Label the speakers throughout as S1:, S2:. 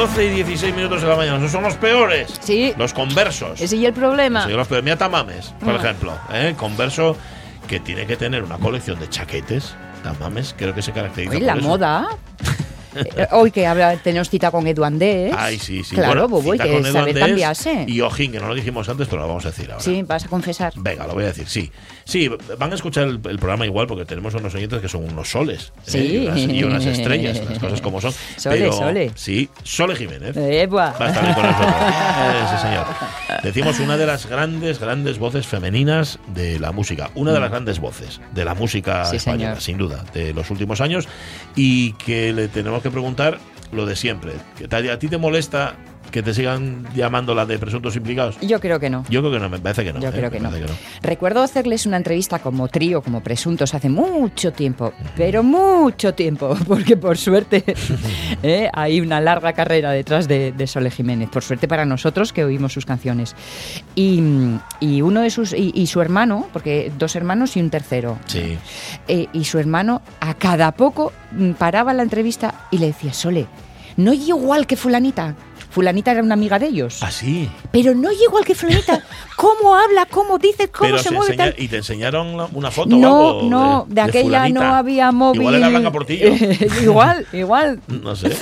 S1: 12 y 16 minutos de la mañana. Esos son los peores.
S2: Sí.
S1: Los conversos.
S2: Ese y el problema.
S1: Sí, los peores. Mira Tamames, por
S2: Mm.
S1: ejemplo. ¿eh? Converso que tiene que tener una colección de chaquetes. Tamames, creo que se caracteriza por
S2: la
S1: eso.
S2: moda. Eh, Hoy que habla, tenemos cita con Edu Andés.
S1: Ay, sí, sí.
S2: Claro,
S1: Bueno,
S2: Bobo, hay que saber cambiarse.
S1: Y Ojín, que no lo dijimos antes, pero lo vamos a decir ahora.
S2: Sí, vas a confesar.
S1: Venga, lo voy a decir, sí. Sí, van a escuchar el, el programa igual porque tenemos unos oyentes que son unos soles. ¿eh? Y, unas, y unas estrellas, las cosas como son.
S2: Sole,
S1: pero,
S2: Sole.
S1: Sí, Sole Jiménez.
S2: Eh.
S1: Va a estar con nosotros. Sí, señor. Decimos una de las grandes, grandes voces femeninas de la música. Una de las grandes voces de la música
S2: Sí,
S1: española,
S2: señor.
S1: sin duda, de los últimos años. Y que le tenemos que preguntar lo de siempre. ¿Que te- ¿A ti te molesta que te sigan llamando la de presuntos implicados?
S2: Yo creo que no.
S1: Yo creo que no, me parece que no.
S2: Yo
S1: ¿eh?
S2: creo que no. Recuerdo hacerles una entrevista como trío, como presuntos, hace mucho tiempo, pero mucho tiempo, porque por suerte eh, hay una larga carrera detrás de, de Sole Jiménez, por suerte para nosotros que oímos sus canciones. Y, y uno de sus y, y su hermano, porque dos hermanos y un tercero,
S1: Sí.
S2: eh, y su hermano a cada poco mm, paraba la entrevista y le decía, Sole, no igual que fulanita. Fulanita era una amiga de ellos.
S1: Así.
S2: Pero no es igual que fulanita. ¿Cómo habla? ¿Cómo dice? ¿Cómo
S1: Pero
S2: se
S1: se
S2: mueve?
S1: enseña-
S2: tal?
S1: ¿Y te enseñaron una foto o
S2: No,
S1: algo
S2: no, de, aquella
S1: fulanita?
S2: no había móvil.
S1: Igual era Blanca Portillo.
S2: igual, igual.
S1: No sé.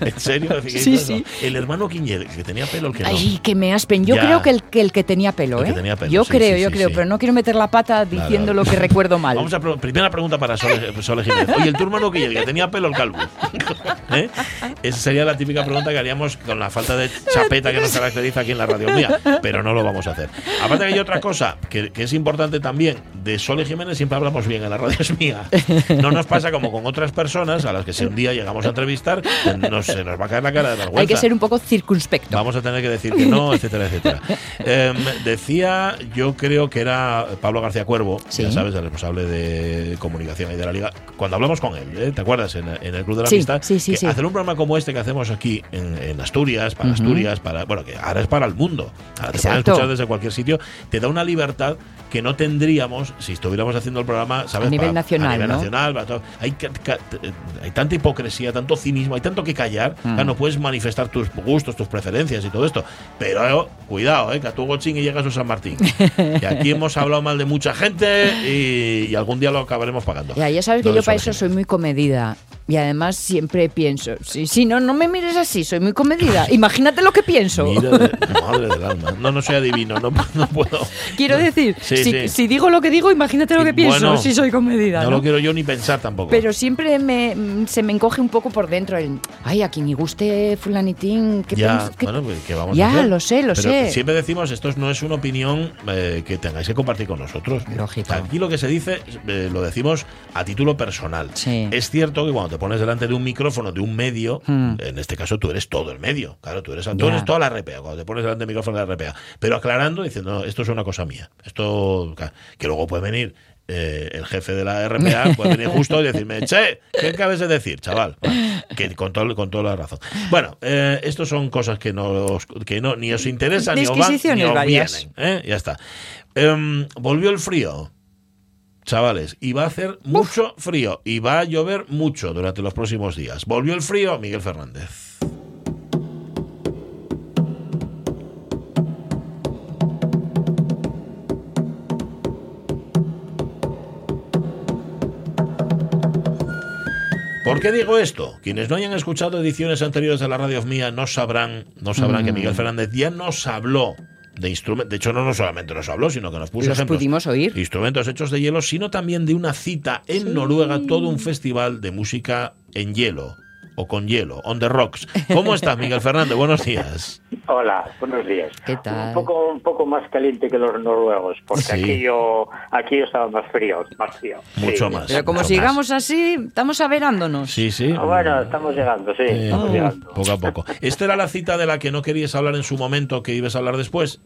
S1: ¿En serio? ¿Qué
S2: Sí, sí.
S1: El hermano Quiñer, que tenía pelo, el que no.
S2: Ay, que me aspen. Yo
S1: Ya.
S2: creo que el, que el que tenía pelo,
S1: El que
S2: ¿eh?
S1: tenía pelo,
S2: yo
S1: sí,
S2: creo,
S1: sí,
S2: yo
S1: sí,
S2: creo,
S1: sí.
S2: pero no quiero meter la pata diciendo lo que recuerdo mal.
S1: Vamos a primera pregunta para Sole, Sole Jiménez. Oye, el tu hermano Quiñer, que tenía pelo el calvo. ¿Eh? Esa sería la típica pregunta que haríamos con la falta de chapeta que nos caracteriza aquí en la radio mía, pero no lo vamos a hacer. Aparte que hay otra cosa que, que es importante también, de Sole Jiménez siempre hablamos bien en la radio es mía. No nos pasa como con otras personas a las que si un día llegamos a entrevistar, nos, se nos va a caer la cara de vergüenza.
S2: Hay que ser un poco circunspecto.
S1: Vamos a tener que decir que no, etcétera, etcétera. Em, decía, yo creo que era Pablo García Cuervo,
S2: Sí.
S1: ya sabes, el responsable de comunicación y de la liga. Cuando hablamos con él, ¿eh? ¿te acuerdas? En, en el Club de la
S2: Sí,
S1: Amistad.
S2: sí,
S1: que. Hacer un programa como este que hacemos aquí en, en Asturias, para
S2: Ujú.
S1: Asturias, para bueno, que ahora es para el mundo. Ahora te pueden escuchar desde cualquier sitio. Te da una libertad que no tendríamos si estuviéramos haciendo el programa, ¿sabes?
S2: A nivel
S1: Para-
S2: nacional,
S1: A nivel
S2: ¿no?
S1: nacional, para. Hay, hay tanta hipocresía, tanto cinismo, hay tanto que callar.
S2: Mm.
S1: Claro, no puedes manifestar tus gustos, tus preferencias y todo esto. Pero eh, cuidado, eh, que a tu gochín y llega a San Martín. que aquí hemos hablado mal de mucha gente y, y algún día lo acabaremos pagando.
S2: Ya, ya sabes que
S1: No
S2: yo para eso soy muy comedida. Y además siempre pienso, si, si no, no me mires así, soy muy comedida. Imagínate lo que pienso.
S1: Mira de- madre del alma. No, no soy adivino, no, no puedo.
S2: Quiero decir,
S1: Sí,
S2: si,
S1: sí.
S2: si digo lo que digo, imagínate lo que pienso,
S1: Bueno,
S2: si soy comedida.
S1: No,
S2: ¿no?
S1: lo quiero yo ni pensar tampoco.
S2: Pero siempre me, mm, se me encoge un poco por dentro el, ay, a quien ni guste fulanitín, ¿qué
S1: ya,
S2: piensas? ¿Qué-
S1: bueno, pues, ¿qué vamos a
S2: Ya,
S1: hacer?
S2: lo sé, lo
S1: Pero
S2: sé.
S1: Siempre decimos, esto no es una opinión eh, que tengáis que compartir con nosotros.
S2: Lógico.
S1: Aquí lo que se dice, eh, lo decimos a título personal.
S2: Sí.
S1: Es cierto que cuando te pones delante de un micrófono, de un medio,
S2: Hmm.
S1: en este caso tú eres todo el medio. Claro, tú eres, tú eres toda la RPA. Cuando te pones delante del micrófono de la RPA. Pero aclarando, diciendo, no, esto es una cosa mía. Esto, que luego puede venir eh, el jefe de la RPA puede venir justo y decirme, che, ¿qué acabas de decir, chaval? Bueno, que con, todo, con toda la razón. Bueno, eh, estos son cosas que, no os- que no, ni os interesan, ni os van, ni os vienen. ¿eh? Ya está. Em, volvió el frío. Chavales, y va a hacer mucho frío y va a llover mucho durante los próximos días. Volvió el frío, Miguel Fernández. ¿Por qué digo esto? Quienes no hayan escuchado ediciones anteriores de la radio mía no sabrán, no sabrán que
S2: Mm.
S1: Miguel Fernández ya nos habló de instrumentos. De hecho, no, no solamente nos habló, sino que nos puso
S2: Los
S1: ejemplos.
S2: pudimos oír.
S1: Instrumentos hechos de hielo, sino también de una cita en Noruega, todo un festival de música en hielo o con hielo, on the rocks. ¿Cómo estás, Miguel Fernández? Buenos días.
S3: Hola, buenos días.
S2: ¿Qué tal?
S3: Un poco, un poco más caliente que los noruegos, porque
S1: Sí.
S3: aquí yo, aquí yo estaba más frío, más frío.
S1: Mucho
S3: Sí.
S1: más.
S2: Pero como
S1: mucho
S2: sigamos así, estamos averándonos.
S1: Sí, sí.
S3: Ah, Bueno, estamos llegando, sí,
S1: Eh,
S3: estamos llegando.
S1: poco a poco. ¿Esta era la cita de la que no querías hablar en su momento, que ibas a hablar después?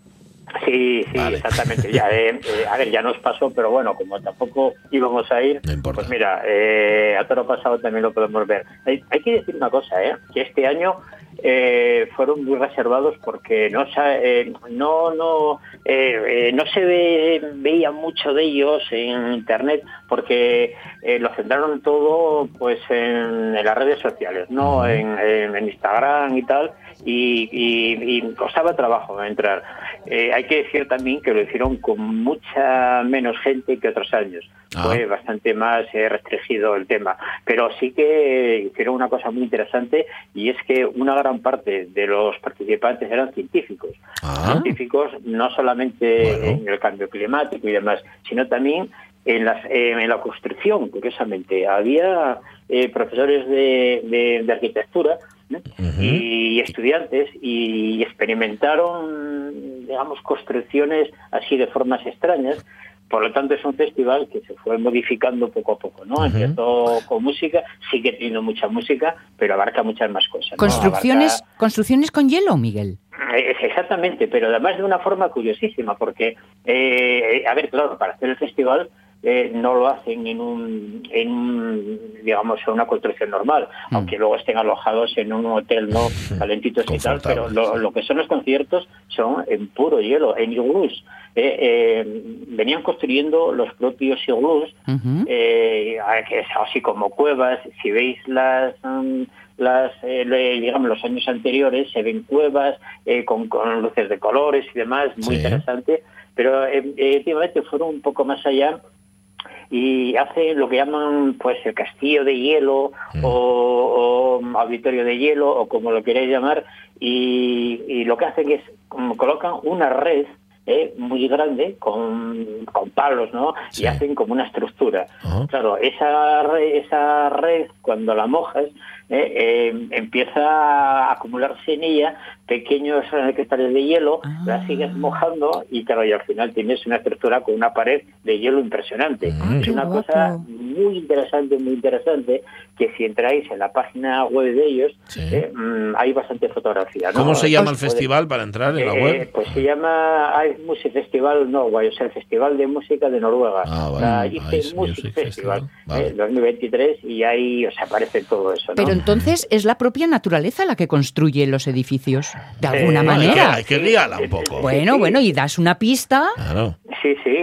S3: Sí, sí,
S1: Vale.
S3: exactamente. Ya, eh, eh, a ver, ya nos pasó, pero bueno, como tampoco íbamos a ir,
S1: No importa.
S3: pues mira, eh, a todo lo pasado también lo podemos ver. Hay, hay que decir una cosa, ¿eh? que este año eh, fueron muy reservados porque no no no eh, eh, no se ve- veía mucho de ellos en internet porque lo centraron todo pues en, en las redes sociales, no en, en- en Instagram y tal y, y- y costaba trabajo entrar. Eh, hay que decir también que lo hicieron con mucha menos gente que otros años.
S1: Ah.
S3: Fue bastante más eh, restringido el tema. Pero sí que hicieron una cosa muy interesante y es que una gran parte de los participantes eran científicos.
S1: Ah.
S3: Científicos no solamente
S1: Bueno.
S3: en el cambio climático y demás, sino también en, las, eh, en la construcción, curiosamente. Había eh, profesores de, de- de arquitectura
S1: Ujú.
S3: y estudiantes y experimentaron, digamos, construcciones así de formas extrañas. Por lo tanto, es un festival que se fue modificando poco a poco, ¿no? Empezó con música, sigue teniendo mucha música, pero abarca muchas más cosas. ¿no?
S2: Construcciones,
S3: Abarca-
S2: construcciones con hielo, Miguel.
S3: eh, Exactamente, pero además de una forma curiosísima, porque, eh, a ver, claro, para hacer el festival eh, no lo hacen en un, en un, digamos, en una construcción normal,
S1: Mm.
S3: aunque luego estén alojados en un hotel no calentitos y tal, pero lo, que son los conciertos son en puro hielo, en iglús. Eh, eh, venían construyendo los propios iglús
S2: Ujú.
S3: eh, que es así como cuevas. Si veis las mm, las eh, digamos los años anteriores se ven cuevas eh, con, con luces de colores y demás, muy
S1: Sí.
S3: interesante. Pero eh, últimamente fueron un poco más allá y hacen lo que llaman pues el castillo de hielo
S1: Mm.
S3: o, o auditorio de hielo o como lo queréis llamar y, y lo que hacen es como colocan una red eh, muy grande con, con palos no
S1: Sí.
S3: y hacen como una estructura claro esa red, esa red cuando la mojas eh, eh, empieza a acumularse en ella pequeños eh, cristales de hielo,
S2: Ah.
S3: la sigues mojando y claro, y al final tienes una estructura con una pared de hielo impresionante.
S1: Mm.
S3: Es una
S2: guapo.
S3: cosa muy interesante, muy interesante, que si entráis en la página web de ellos,
S1: Sí.
S3: eh, mm, hay bastante fotografía. ¿no?
S1: ¿Cómo se llama el
S3: Puede-
S1: festival para entrar en la
S3: eh,
S1: web?
S3: Pues se llama Ice Music Festival Norway, o sea, el Festival de Música de Noruega.
S1: Ah, vale.
S3: Ice
S1: Ice
S3: Music,
S1: Music
S3: Festival,
S1: Festival, vale.
S3: eh, 2023, y ahí os aparece todo eso. ¿no?
S2: Pero entonces es la propia naturaleza la que construye los edificios, de alguna
S3: Eh,
S1: hay que-
S2: manera.
S1: hay que guiarla un poco.
S2: Bueno,
S3: sí.
S2: bueno, y das una pista.
S1: Claro.
S3: Sí, sí,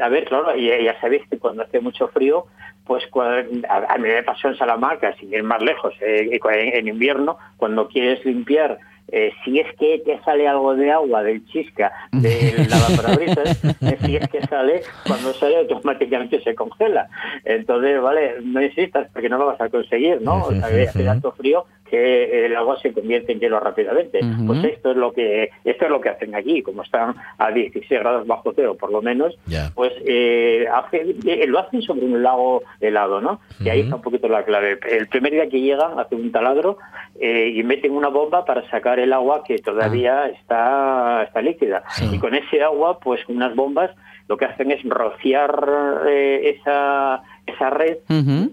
S3: a ver, claro, y ya sabéis que cuando hace mucho frío, pues cua- a, a mí me pasó en Salamanca, sin ir más lejos, eh, en invierno, cuando quieres limpiar, eh, si es que te sale algo de agua del chisca del lavaparabrisas, eh, si es que sale, cuando sale automáticamente se congela. Entonces, vale, no insistas porque no lo vas a conseguir, ¿no? O sea, que hace tanto frío que el agua se convierte en hielo rápidamente. Pues esto es lo que esto es lo que hacen aquí, como están a 16 grados bajo cero por lo menos, pues eh, hace- eh, lo hacen sobre un lago helado, ¿no? Y ahí está un poquito la clave. El primer día que llegan hacen un taladro eh, y meten una bomba para sacar el agua que todavía está, está líquida.
S1: Sí.
S3: Y con ese agua, pues unas bombas, lo que hacen es rociar eh, esa, esa red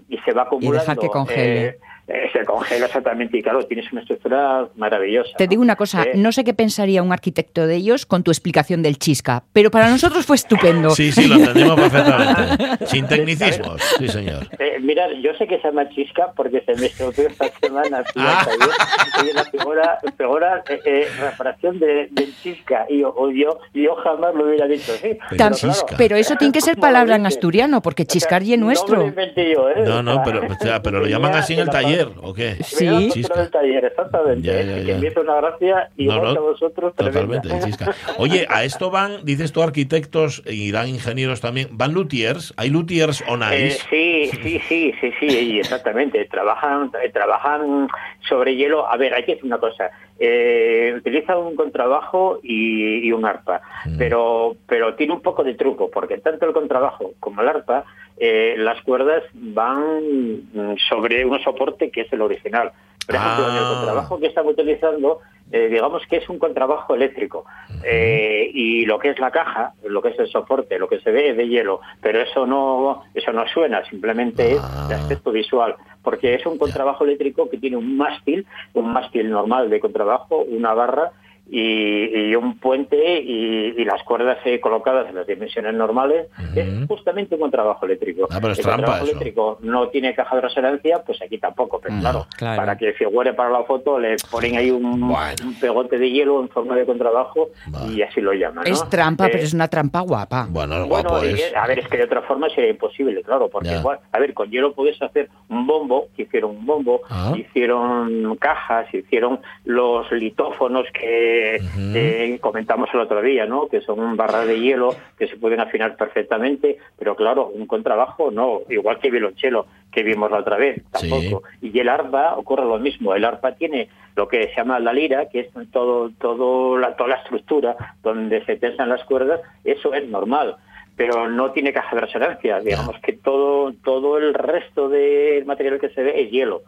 S3: y se va acumulando.
S2: dejar que congele.
S3: Eh, se congela exactamente y claro, tienes una estructura maravillosa.
S2: Te
S3: ¿no?
S2: digo una cosa,
S3: Eh,
S2: no sé qué pensaría un arquitecto de ellos con tu explicación del chisca, pero para nosotros fue estupendo.
S1: Sí, sí, lo entendimos perfectamente. Sin tecnicismos, sí, señor.
S3: Eh, mira, yo sé que se llama Chisca porque se me estropeó esta semana. fui
S1: Ah.
S3: al taller, y la figura, figura eh, eh, reparación de, del Chisca. Y yo, o yo, yo jamás lo hubiera dicho así.
S1: Chisca.
S2: Pero eso tiene que ser palabra en asturiano, porque chiscar y es
S3: No me
S2: nuestro.
S3: yo, ¿eh?
S1: No, no, pero, o sea, pero lo llaman así en el taller. Taller o qué?
S2: Sí.
S1: Chisca.
S3: del taller, exactamente.
S1: Ya, ya,
S3: Que
S1: ya.
S3: me hizo una gracia y
S1: No, no,
S3: que a vosotros, tremenda.
S1: Totalmente, chisca. Oye, a esto van, dices tú, arquitectos y dan ingenieros también. ¿Van luthiers? ¿Hay luthiers on
S3: Eh, sí, sí, sí, sí, sí, exactamente. Trabajan, eh, trabajan sobre hielo. A ver, hay que decir una cosa. Eh, utilizan un contrabajo y, y un arpa,
S1: Mm.
S3: pero, pero tiene un poco de truco, porque tanto el contrabajo como el arpa, eh, las cuerdas van sobre un soporte que es el original. Por ejemplo, en el
S1: Ah.
S3: contrabajo que están utilizando, eh, digamos que es un contrabajo eléctrico. Eh, y lo que es la caja, lo que es el soporte, lo que se ve es de hielo, pero eso no, eso no suena, simplemente
S1: Ah.
S3: es de aspecto visual, porque es un contrabajo eléctrico que tiene un mástil, un mástil normal de contrabajo, una barra y, y un puente y, y las cuerdas eh, colocadas en las dimensiones normales. Es justamente un contrabajo eléctrico.
S1: Ah, pero es
S3: el
S1: trampa eso.
S3: eléctrico no tiene caja de resonancia, pues aquí tampoco, pero
S2: Mm,
S3: claro,
S2: claro.
S3: para que figure para la foto le ponen ahí un,
S1: Bueno.
S3: un pegote de hielo en forma de contrabajo y así lo llaman. ¿no?
S2: Es trampa,
S3: Eh,
S2: pero es una trampa guapa.
S1: Bueno, guapo
S3: eh,
S1: es.
S3: a ver, es que de otra forma sería imposible, claro, porque igual, a ver, con hielo puedes hacer un bombo, que hicieron un bombo,
S1: Ah.
S3: hicieron cajas, hicieron los litófonos que
S1: Ujú.
S3: eh, comentamos el otro día, ¿no? Que son barras de hielo que se pueden afinar perfectamente, pero claro, un contrabajo no, igual que violonchelo que vimos la otra vez,
S1: Sí.
S3: tampoco. Y el arpa ocurre lo mismo, el arpa tiene lo que se llama la lira, que es todo, todo la, toda la estructura donde se tensan las cuerdas, eso es normal pero no tiene caja de resonancia. Digamos que todo todo el resto del material que se ve es hielo.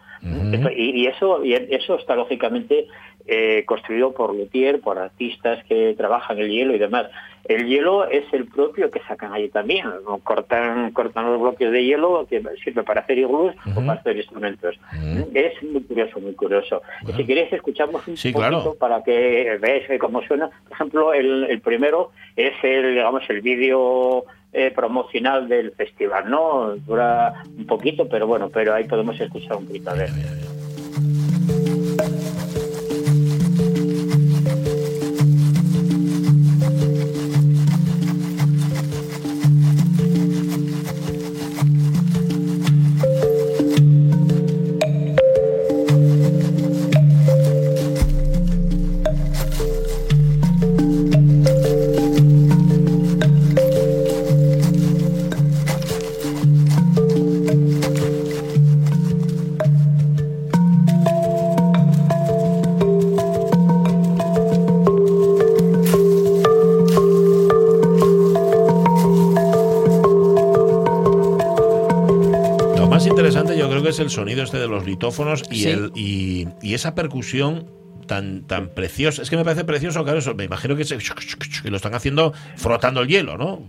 S3: Y, y eso y eso está lógicamente eh, construido por luthier, por artistas que trabajan el hielo y demás. El hielo es el propio que sacan allí también. Cortan cortan los bloques de hielo que sirve para hacer iglús o para hacer instrumentos. Es muy curioso, muy curioso. Si queréis escuchamos un
S1: Sí,
S3: poquito
S1: claro.
S3: para que veáis cómo suena. Por ejemplo, el, el primero es el, digamos, el vídeo eh, promocional del festival, ¿no? Dura un poquito, pero bueno, pero ahí podemos escuchar un poquito. A
S1: es el sonido este de los litófonos y,
S2: Sí.
S1: el, y, y esa percusión tan, tan preciosa. Es que me parece precioso, claro, eso. Me imagino que, se, que lo están haciendo frotando el hielo, ¿no?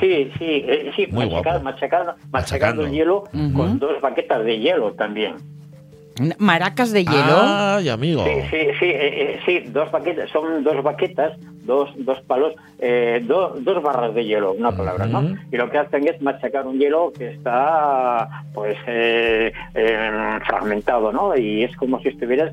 S3: Sí, sí, eh, sí,
S1: Muy
S3: machacando,
S1: Machacando.
S3: machacando el hielo con dos baquetas de hielo también.
S2: Maracas de hielo.
S1: Ay, amigo.
S3: Sí, sí, sí, eh, eh, sí, dos baquetas, son dos baquetas, dos, dos palos, eh, do- dos barras de hielo, una palabra. ¿no? Y lo que hacen es machacar un hielo que está, pues, eh, eh, fragmentado, ¿no? Y es como si estuvieras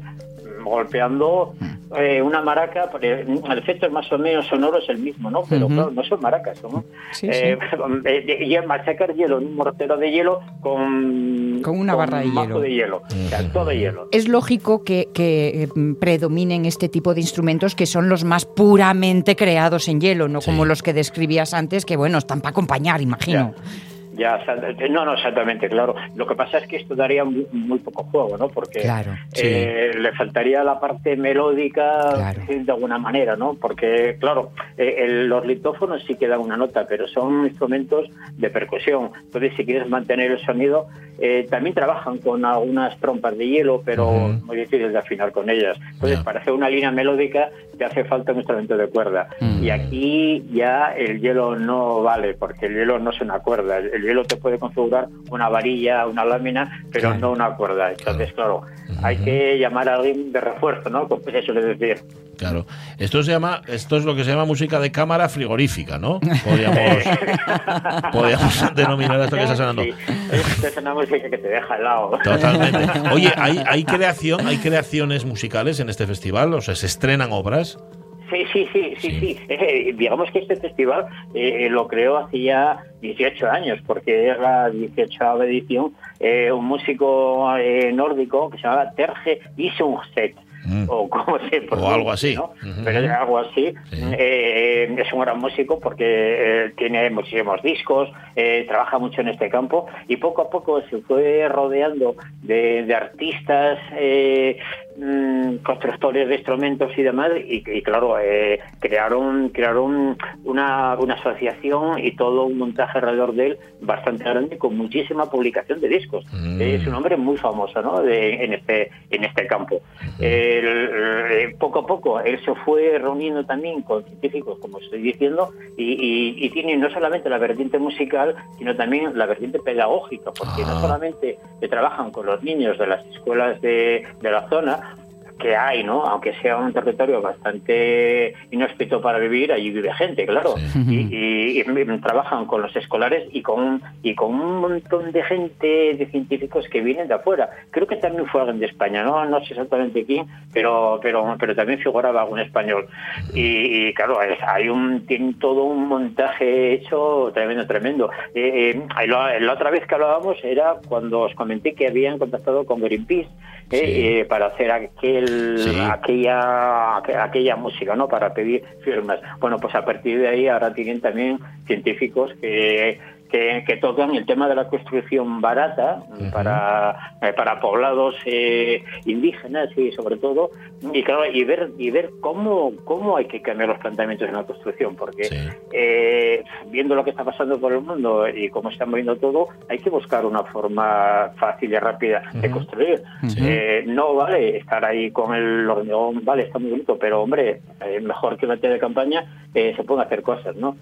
S3: golpeando eh, una maraca, el efecto es más o menos sonoro es el mismo, ¿no? Pero claro, no son maracas, son
S2: Sí,
S3: eh, eh, y machacar hielo en un mortero de hielo con,
S2: Con una barra de hielo.
S3: de hielo, o sea, todo hielo.
S2: Es lógico que, que, eh, predominen este tipo de instrumentos que son los más puramente creados en hielo, no
S1: Sí.
S2: como los que describías antes, que bueno, están para acompañar, imagino.
S3: Ya, exact- no, no, exactamente, claro. Lo que pasa es que esto daría muy, muy poco juego, ¿no? Porque
S2: Claro,
S3: eh, le faltaría la parte melódica
S2: Claro.
S3: de alguna manera, ¿no? Porque, claro, eh, el- los litófonos sí que dan una nota, pero son instrumentos de percusión. Entonces, si quieres mantener el sonido, eh, también trabajan con algunas trompas de hielo, pero
S1: Ujú.
S3: muy difícil de afinar con ellas. Entonces,
S1: Ya.
S3: para hacer una línea melódica te hace falta un instrumento de cuerda.
S2: Mm.
S3: Y aquí ya el hielo no vale, porque el hielo no es una cuerda. El hielo te puede configurar una varilla, una lámina, pero
S2: Claro.
S3: no una cuerda. Entonces, claro, hay que llamar a alguien de refuerzo, ¿no? Como se suele decir.
S1: Claro. Esto se llama, esto es lo que se llama música de cámara frigorífica, ¿no? Podríamos, podríamos denominar esto que está sonando.
S3: Sí, es es una música que te deja helado.
S1: Totalmente. Oye, ¿hay, hay creación, hay creaciones musicales en este festival? O sea, se estrenan obras.
S3: Sí, sí, sí, sí,
S1: Sí.
S3: Eh, digamos que este festival eh, lo creó hace ya 18 años, porque es la 18 edición eh, un músico eh, nórdico que se llamaba Terje Isungset.
S1: Mm.
S3: O, como se pronuncia,
S1: algo así.
S3: ¿no? Pero es algo así.
S1: Sí.
S3: Eh, es un gran músico porque eh, tiene muchísimos discos, eh, trabaja mucho en este campo y poco a poco se fue rodeando de, de artistas, mm, constructores de instrumentos y demás y, y claro, eh, crearon, crearon una, una asociación y todo un montaje alrededor de él bastante grande con muchísima publicación de discos.
S1: Mm.
S3: Es un hombre muy famoso ¿no? de- en, este, en este campo. Eh, poco a poco él se fue reuniendo también con científicos, como estoy diciendo, y, y- y tiene no solamente la vertiente musical, sino también la vertiente pedagógica, porque
S1: Ah.
S3: no solamente que trabajan con los niños de las escuelas de, de la zona, que hay, ¿no? Aunque sea un territorio bastante inhóspito para vivir, allí vive gente, claro.
S1: Sí.
S3: Y, y- y trabajan con los escolares y con, y con un montón de gente, de científicos que vienen de afuera. Creo que también fue alguien de España, no, no sé exactamente quién, pero, pero, pero también figuraba algún español. Y, y, claro, es- hay un, tienen todo un montaje hecho tremendo, tremendo. Eh, eh, la, la otra vez que hablábamos era cuando os comenté que habían contactado con Greenpeace eh,
S1: Sí.
S3: eh, para hacer aquel, Aquella, aqu- aquella música, ¿no? Para pedir firmas. Bueno, pues a partir de ahí ahora tienen también científicos que, que, que tocan el tema de la construcción barata para, eh, para poblados eh, indígenas y sobre todo, y claro, y ver, y ver cómo, cómo hay que cambiar los planteamientos en la construcción, porque
S1: Sí.
S3: eh, viendo lo que está pasando por el mundo y cómo está moviendo todo, hay que buscar una forma fácil y rápida de construir. Eh, no vale estar ahí con el hormigón, vale, está muy bonito, pero hombre, eh, mejor que meter de campaña eh, se pueden hacer cosas, ¿no?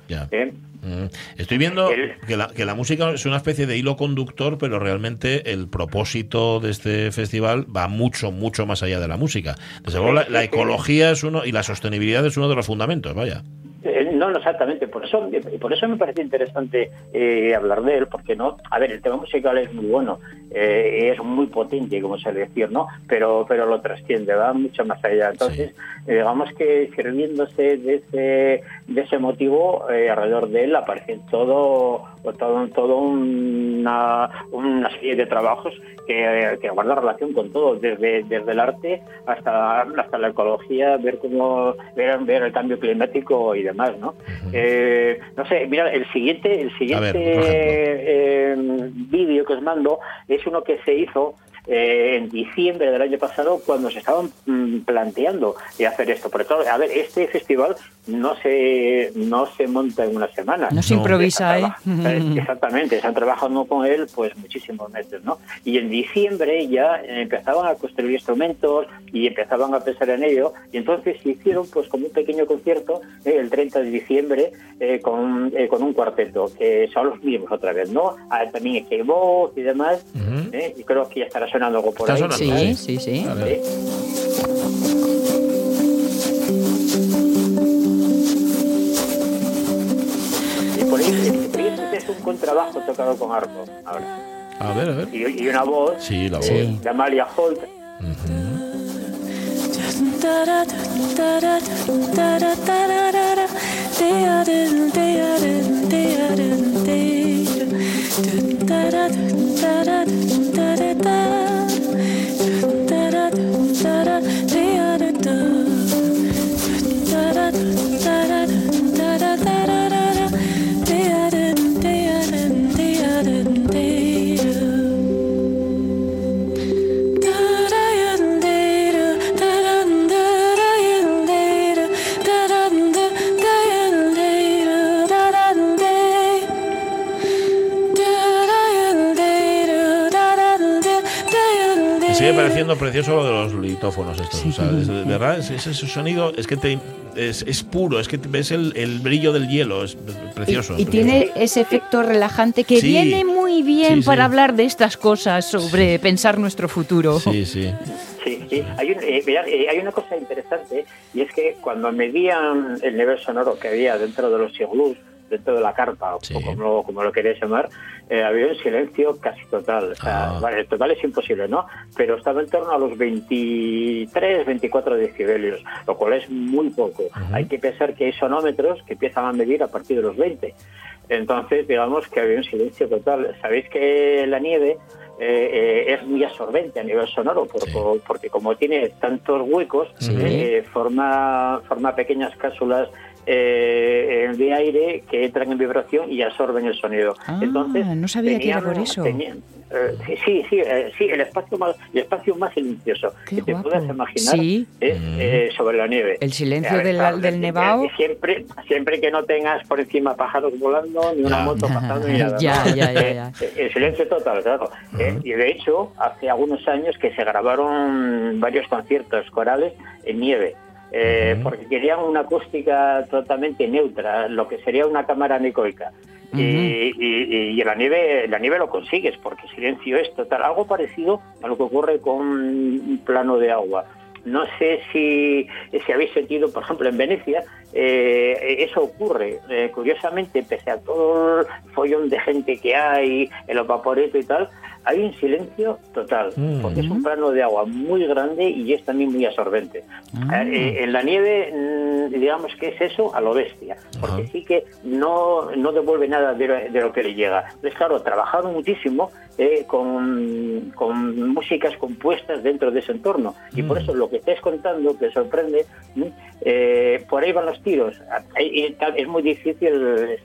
S1: Mm. Estoy viendo
S3: El-
S1: que la, que la música es una especie de hilo conductor, pero realmente el propósito de este festival va mucho, mucho más allá de la música. Desde luego, la, la ecología es uno y la sostenibilidad es uno de los fundamentos, vaya.
S3: Eh, No, no exactamente. Por eso, por eso me parece interesante eh, hablar de él, porque no, a ver, el tema musical es muy bueno, eh, es muy potente, como se decir, ¿no? Pero, pero lo trasciende, va mucho más allá. Entonces, eh, digamos que sirviéndose de ese, de ese motivo, eh, alrededor de él aparece todo, todo, todo una, una serie de trabajos que, que guardan relación con todo, desde, desde el arte hasta, hasta la ecología, ver cómo ver, ver el cambio climático y demás, ¿no? Eh, no sé, mira, el siguiente, el siguiente eh, vídeo que os mando es uno que se hizo eh, en diciembre del año pasado cuando se estaban mm, planteando de hacer esto. Por eso, a ver, este festival no se no se monta en una semana.
S2: No se improvisa, ¿eh?
S3: Exactamente, están trabajando con él pues muchísimos meses, ¿no? Y en diciembre ya eh, empezaban a construir instrumentos y empezaban a pensar en ello y entonces se hicieron pues como un pequeño concierto eh, el 30 de diciembre eh, con, eh, con un cuarteto, que son los mismos otra vez, ¿no? Ah, también hay voz y demás,
S1: Ujú.
S3: ¿eh? y creo que ya estará sonando algo por
S1: Está
S3: ahí.
S1: sonando,
S2: Sí,
S1: sí.
S2: sí, sí.
S1: A ver.
S3: ¿Sí? Y por ahí, el siguiente es un contrabajo tocado con arco, ahora.
S1: A ver, a ver.
S3: Y, y una voz
S1: Sí, la voz.
S2: Sí.
S3: de Amalia Holt,
S1: pareciendo precioso lo de los litófonos estos. o sea, es- de verdad, es, es ese sonido es que te, es, es puro, es que ves el, el brillo del hielo, es precioso.
S2: Y, y
S1: precioso.
S2: tiene ese efecto relajante que
S1: Sí.
S2: viene muy bien
S1: Sí, sí.
S2: para hablar de estas cosas sobre pensar nuestro futuro.
S1: Sí, sí.
S3: Sí, sí. Hay, un- eh, mirad, eh, hay una cosa interesante y es que cuando medían el nivel sonoro que había dentro de los iglús, dentro de la carpa,
S1: Sí.
S3: o como, como lo queréis llamar, eh, había un silencio casi total. O sea,
S1: Ah.
S3: vale, total es imposible, ¿no? Pero estaba en torno a los 23, 24 decibelios, lo cual es muy poco. Hay que pensar que hay sonómetros que empiezan a medir a partir de los 20. Entonces, digamos que había un silencio total. Sabéis que la nieve eh, eh, es muy absorbente a nivel sonoro por-
S1: Sí.
S3: por- porque como tiene tantos huecos eh, forma forma pequeñas cápsulas eh, de aire que entran en vibración y absorben el sonido
S2: Ah,
S3: entonces
S2: no sabía que era por eso.
S3: tenían- eh, sí sí eh, sí el espacio más el espacio más silencioso
S2: Qué
S3: que te puedas imaginar
S2: Sí.
S3: es eh, sobre la nieve
S2: El silencio
S3: A ver,
S2: de la-
S3: claro,
S2: del nevado.
S3: Siempre, siempre que no tengas por encima pájaros volando, ni una moto pasando, ni nada.
S2: Ya,
S3: ¿no?
S2: ya, ya, ya.
S3: El silencio total, claro. Eh, y de hecho, hace algunos años que se grabaron varios conciertos corales en nieve. Eh. Porque querían una acústica totalmente neutra, lo que sería una cámara anecoica.
S2: Ujú.
S3: y, y- y en la nieve, en la nieve lo consigues, porque silencio es total. Algo parecido a lo que ocurre con un plano de agua. No sé si, si habéis sentido, por ejemplo, en Venecia, eh, eso ocurre. Eh, curiosamente, pese a todo el follón de gente que hay, el vaporeto y tal, hay un silencio total,
S1: Mm.
S3: porque es un plano de agua muy grande y es también muy absorbente.
S2: Ah.
S3: Eh, en la nieve, mm, digamos que es eso a lo bestia, porque
S1: Ajá.
S3: sí que no, no devuelve nada de lo, de lo que le llega. Entonces, claro, trabajaron muchísimo eh, con, con músicas compuestas dentro de ese entorno. Y por
S1: Mm.
S3: eso lo que estáis contando, que sorprende, ¿m? eh, por ahí van los tiros. Ahí- y tal- Es muy difícil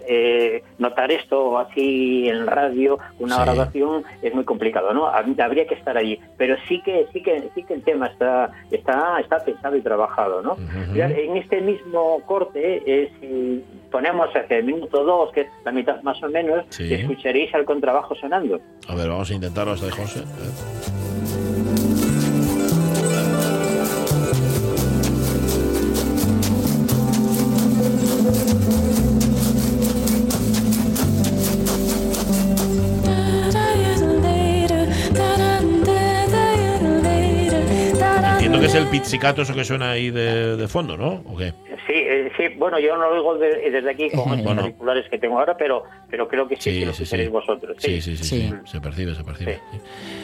S3: eh, notar esto así en radio, una
S1: Sí.
S3: grabación es muy complicado, ¿no? Hab- Habría que estar allí, pero sí que sí que sí que el tema está está está pensado y trabajado, ¿no?
S1: Ujú.
S3: Ya En este mismo corte, eh, si ponemos hacia el minuto dos, que es la mitad más o menos,
S1: Sí.
S3: escucharéis al contrabajo sonando.
S1: A ver, vamos a intentarlo hasta de José. Pizzicato eso que suena ahí de, de fondo, ¿no? ¿O qué?
S3: Sí, eh, sí, bueno, yo no lo oigo de- desde aquí con estos
S1: Bueno.
S3: auriculares que tengo ahora, pero pero creo que sí,
S1: Sí,
S3: que lo
S1: sí, sí.
S3: vosotros.
S1: Sí, sí, sí,
S2: Sí.
S1: Se percibe, se percibe.
S3: Sí.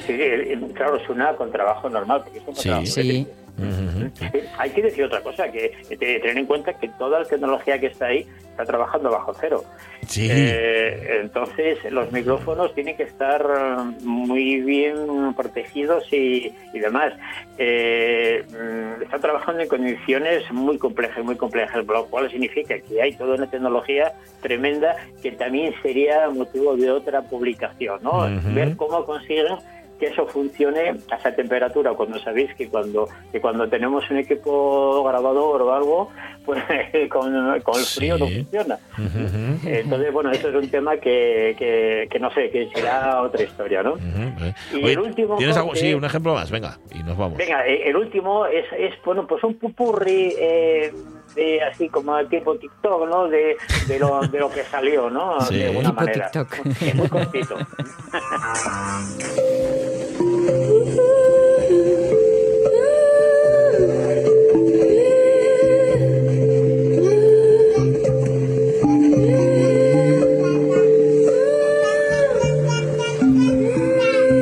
S3: Sí, sí, claro, suena con trabajo normal, porque es un
S1: Sí.
S3: trabajo
S2: Sí.
S3: Hay que decir otra cosa, que eh, tener en cuenta que toda la tecnología que está ahí está trabajando bajo cero.
S1: Sí.
S3: Eh, entonces los micrófonos tienen que estar eh, muy bien protegidos y, y demás. Eh, están trabajando en condiciones muy complejas, muy complejas, lo cual significa que hay toda una tecnología tremenda que también sería motivo de otra publicación, ¿no? Ver cómo consiguen que eso funcione a esa temperatura, cuando sabéis que cuando que cuando tenemos un equipo grabador o algo, pues con, con el frío no funciona. Entonces, bueno, eso es un tema que, que, que no sé, que será otra historia, ¿no? Y
S1: Oye,
S3: el último
S1: ¿Tienes algo? Sí, un ejemplo más, venga, y nos vamos.
S3: Venga, el último es, es bueno, pues un pupurri eh, de, así como tipo TikTok, ¿no? De, de, lo, de lo que salió, ¿no?
S1: Sí.
S3: De alguna
S2: Tipo
S3: manera.
S2: TikTok.
S3: Es muy cortito.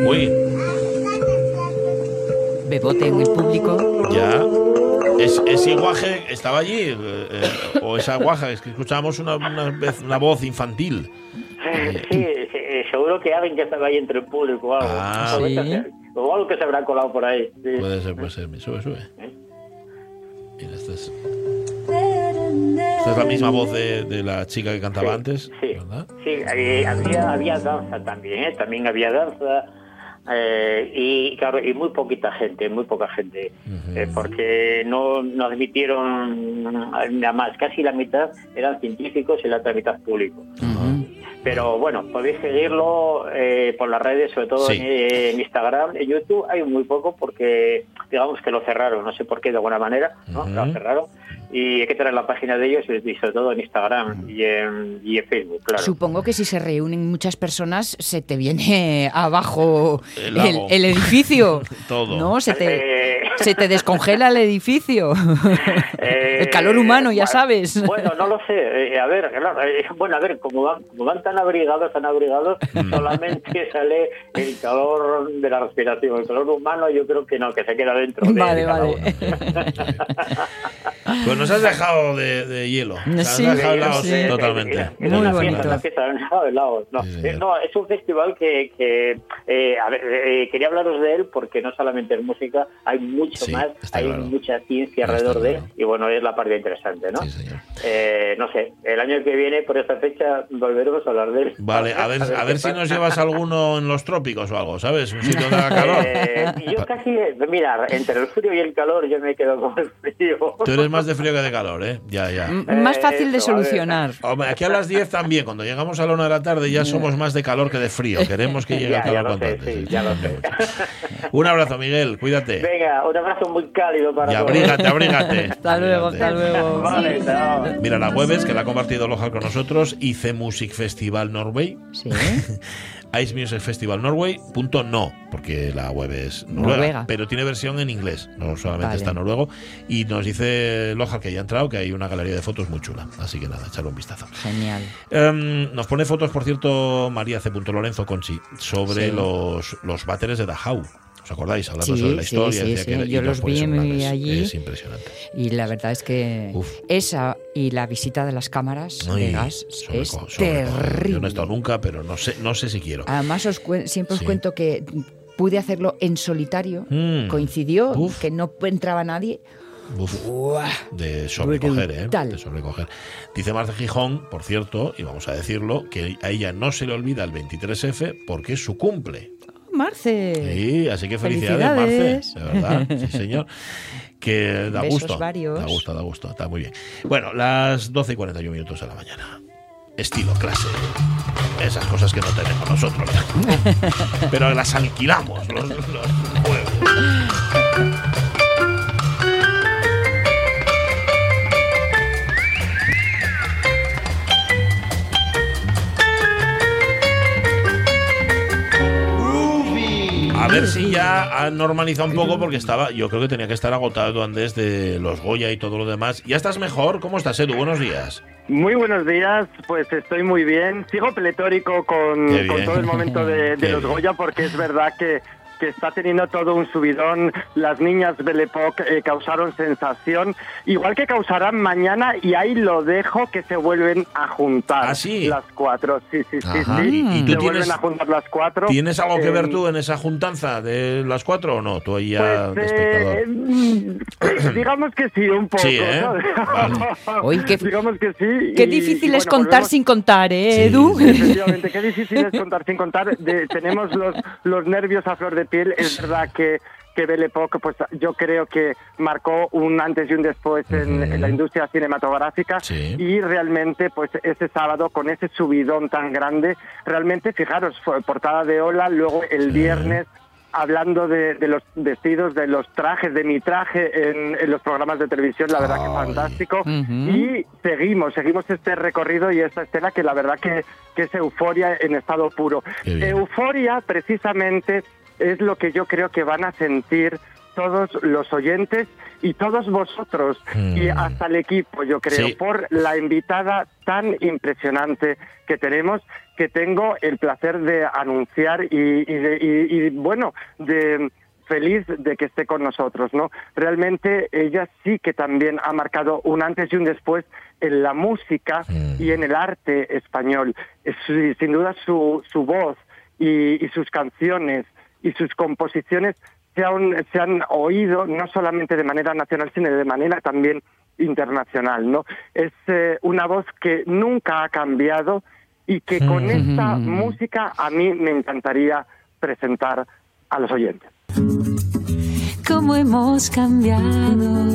S1: Uy,
S2: Bebote
S1: guaje estaba allí, eh, eh, o esa guaja, es que escuchábamos una, una una voz infantil.
S3: Sí, sí, seguro que alguien que estaba ahí entre el público o algo.
S1: Ah.
S3: O
S2: Sí.
S3: O algo que se habrá colado por ahí. sí.
S1: Puede ser, puede ser. Sube, sube.
S3: ¿Eh?
S1: Mira, esta es, esta es la misma voz de, de la chica que cantaba
S3: Sí,
S1: antes,
S3: Sí,
S1: ¿verdad?
S3: sí eh, había, había danza también, ¿eh? también había danza. Eh, y claro, y muy poquita gente, muy poca gente, eh, porque no, no admitieron nada más, casi la mitad eran científicos y la otra mitad público. Pero bueno, podéis seguirlo eh, por las redes, sobre todo
S1: Sí.
S3: en, en Instagram, en YouTube hay muy poco porque digamos que lo cerraron, no sé por qué de alguna manera, ¿no?
S1: Ujú.
S3: Lo cerraron y hay que tener la página de ellos y sobre todo en Instagram y en, y en Facebook, claro.
S2: Supongo que si se reúnen muchas personas se te viene abajo
S1: El
S2: el, el edificio.
S1: Todo.
S2: ¿No? Se te,
S3: Eh,
S2: se te descongela el edificio.
S3: Eh,
S2: el calor humano, ya
S3: bueno,
S2: sabes.
S3: Bueno, no lo sé. Eh, a ver, claro, eh, bueno, a ver, como van, como van tan abrigados, tan abrigados,
S1: Mm.
S3: solamente sale el calor de la respiración. El calor humano yo creo que no, que se queda dentro. de-
S2: Vale,
S3: de cada
S2: vale.
S3: uno.
S1: Pues nos has dejado de, de hielo. Nos
S2: Sí,
S1: has dejado helados
S2: sí.
S1: totalmente.
S3: Es
S2: Muy
S3: una
S2: bonito.
S3: fiesta, una fiesta, nos han dejado helados. No,
S1: Sí,
S3: no, es un festival que, que, eh, a ver, eh, quería hablaros de él porque no solamente es música, hay mucho
S1: Sí,
S3: más, hay
S1: claro.
S3: mucha ciencia
S1: Está
S3: alrededor de él
S1: claro.
S3: y bueno, es la parte interesante, ¿no?
S1: Sí, señor.
S3: Eh, no sé, el año que viene, por esta fecha, volveremos a hablar de él.
S1: Vale, a ver, a ver si nos llevas alguno en los trópicos o algo, ¿sabes? Un sitio donde haga calor.
S3: Eh, yo casi, mira, entre el frío y el calor yo me quedo con el frío.
S1: Tú eres más de frío que de calor, ¿eh? Ya, ya.
S2: M- Más
S3: Eh,
S2: fácil de
S3: eso, a ver.
S2: solucionar.
S1: Hombre, aquí a las 10 también, cuando llegamos a la 1 de la tarde ya somos más de calor que de frío. Queremos que llegue
S3: Ya,
S1: el
S3: ya
S1: calor
S3: lo
S1: cuanto
S3: sé,
S1: antes.
S3: sí,
S1: sí.
S3: ya lo sé.
S1: Un abrazo, Miguel, cuídate.
S3: Venga, un abrazo muy cálido para
S1: Y
S3: todos.
S1: abrígate, abrígate.
S2: Hasta luego, hasta luego.
S3: Vale, chao.
S1: Mira, la web es que la ha compartido Lojar con nosotros, IC Music Festival Norway,
S2: Sí.
S1: icemusicfestivalnorway.no, porque la web es noruega,
S2: Noruega.
S1: pero tiene versión en inglés, no solamente
S2: Vale.
S1: está en noruego. Y nos dice Lojar que ya ha entrado, que hay una galería de fotos muy chula. Así que nada, echarle un vistazo.
S2: Genial.
S1: Em, nos pone fotos, por cierto, María C. Lorenzo Conchi, sobre
S2: Sí.
S1: los, los váteres de Dachau. ¿Os acordáis? Hablando
S2: Sí,
S1: sobre la historia.
S2: sí, sí.
S1: que
S2: Yo los vi allí.
S1: Es impresionante.
S2: Y la verdad es que
S1: Uf.
S2: esa y la visita de las cámaras
S1: Ay,
S2: de gas es
S1: sobrecoge. Yo no he
S2: terrible.
S1: estado nunca, pero no sé, no sé si quiero.
S2: Además, os siempre os cuento que pude hacerlo en solitario.
S1: Mm.
S2: Coincidió
S1: Uf.
S2: que no entraba nadie.
S1: De sobrecoger, ¿eh? De sobrecoger. Dice Marta Gijón, por cierto, y vamos a decirlo, que a ella no se le olvida el 23F porque es su cumple.
S2: Marce.
S1: Sí, así que felicidades, Marce. De verdad, sí, señor. Que da
S2: Besos
S1: gusto.
S2: varios.
S1: Da gusto, da gusto. Está muy bien. Bueno, las 12 y 41 minutos de la mañana. Estilo clase. Esas cosas que no tenemos nosotros. Pero las alquilamos los, los jueves. A ver si ya han normalizado un poco porque estaba, yo creo que tenía que estar agotado antes de los Goya y todo lo demás. ¿Ya estás mejor? ¿Cómo estás, Edu? Buenos días.
S4: Muy buenos días, pues estoy muy bien. Sigo pletórico con, con todo el momento de, de los
S1: bien.
S4: Goya porque es verdad que, que está teniendo todo un subidón. Las niñas Belle Époque eh, causaron sensación, igual que causarán mañana y ahí lo dejo que se vuelven a juntar
S1: ¿Ah, sí?
S4: las cuatro. Sí, sí, sí,
S1: Ajá.
S4: sí.
S1: ¿Y- y tú
S4: se
S1: tienes-
S4: vuelven a juntar las cuatro.
S1: ¿Tienes algo que ver
S4: Eh,
S1: tú en esa juntanza de las cuatro o no? Tú ahí ya
S4: Pues,
S1: de espectador.
S4: eh, mm, digamos que sí, un poco.
S1: Sí, ¿eh? Vale.
S2: Qué-
S4: digamos que sí.
S2: Qué
S4: y-
S2: difícil
S4: y
S2: es
S4: bueno,
S2: contar
S4: volvemos-
S2: sin contar, ¿eh,
S1: Sí,
S2: Edu?
S1: sí,
S4: Efectivamente, qué difícil es contar sin contar. De- tenemos los, los nervios a flor de piel. Es verdad que, que Belle Époque, pues yo creo que marcó un antes y un después en, en la industria cinematográfica.
S1: Sí.
S4: Y realmente, pues ese sábado, con ese subidón tan grande, realmente, fijaros, fue portada de Ola, luego el viernes hablando de, de los vestidos, de los trajes, de mi traje en, en los programas de televisión, la verdad que
S1: Ay.
S4: fantástico.
S2: Ujú.
S4: Y seguimos, seguimos este recorrido y esta estela que la verdad que, que es euforia en estado puro. Euforia precisamente es lo que yo creo que van a sentir todos los oyentes y todos vosotros
S1: Mm.
S4: y hasta el equipo, yo creo,
S1: Sí.
S4: por la invitada tan impresionante que tenemos, que tengo el placer de anunciar y, y de- y- y, bueno, de feliz de que esté con nosotros, ¿no? Realmente ella sí que también ha marcado un antes y un después en la música
S1: Mm.
S4: y en el arte español. Es, sin duda su, su voz y sus canciones y sus composiciones se han, se han oído no solamente de manera nacional, sino de manera también internacional, ¿no? Es eh, una voz que nunca ha cambiado y que con esta música a mí me encantaría presentar a los oyentes.
S5: cómo hemos cambiado.